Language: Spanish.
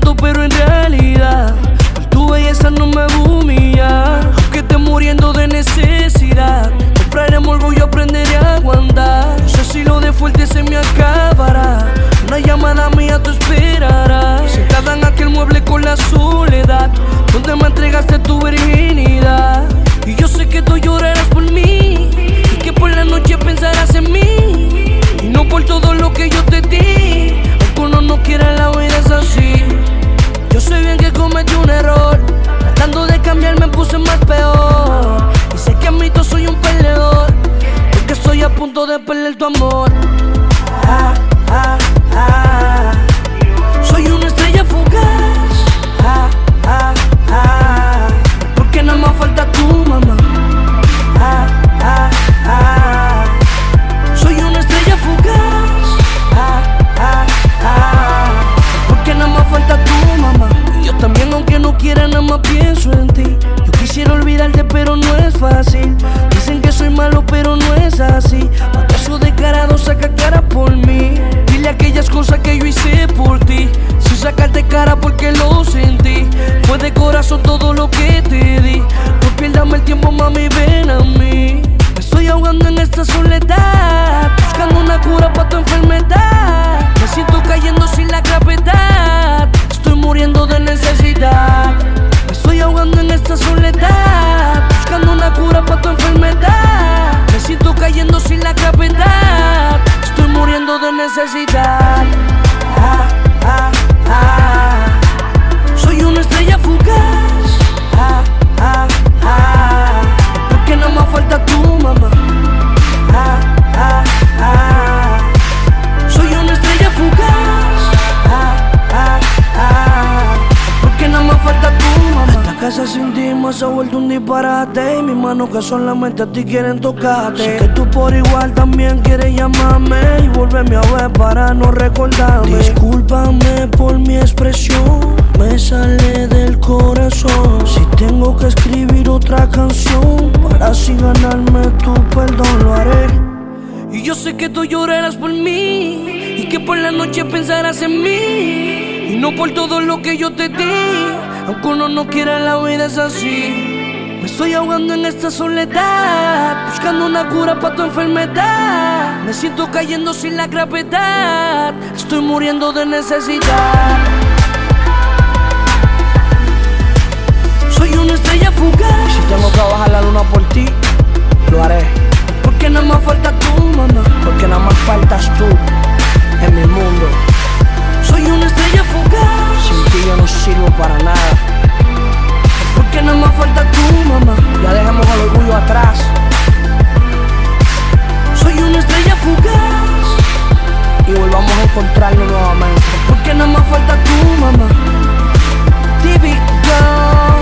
pero en realidad tu belleza no me humilla. Puse más peor. Y sé que a mí soy un perdedor, porque estoy a punto de perder tu amor. Soy una estrella fugaz. Porque nada más falta tu mamá. Soy una estrella fugaz. Porque nada más falta tu mamá. Y yo también, aunque no quiera, nada más pienso en ti. Quisiera olvidarte, pero no es fácil. Dicen que soy malo, pero no es así. Payaso descarado saca cara por mí. Dile aquellas cosas que yo hice por ti. Sin sacarte cara porque lo sentí. Fue de corazón todo lo que te di. No pierdas el tiempo, mami, ven a mí. Me estoy ahogando en esta soledad. Buscando una cura para tu enfermedad. Cayendo sin la gravedad. Estoy muriendo de necesidad. Ah, ah, ah. Soy una estrella fugaz. Porque nada más falta tu mamá. Soy una estrella fugaz. Porque nada más falta tu mamá. Esta casa sin ti se ha vuelto un disparate. Y mis manos que solamente a ti quieren tocarte. Sé que tú por igual también quieres llamarme. Y volverme a ver para no recordarme. Discúlpame por mi expresión. Me sale del corazón. Si tengo que escribir otra canción para así ganarme tu perdón, lo haré. Y yo sé que tú llorarás por mí y que por la noche pensarás en mí. Y no por todo lo que yo te di, aunque uno no quiera la vida es así. Me estoy ahogando en esta soledad, buscando una cura para tu enfermedad. Me siento cayendo sin la gravedad, estoy muriendo de necesidad. Soy una estrella fugaz. Si tengo que bajar encontrarnos nuevamente. Porque nada más falta tu mamá. TV Girl.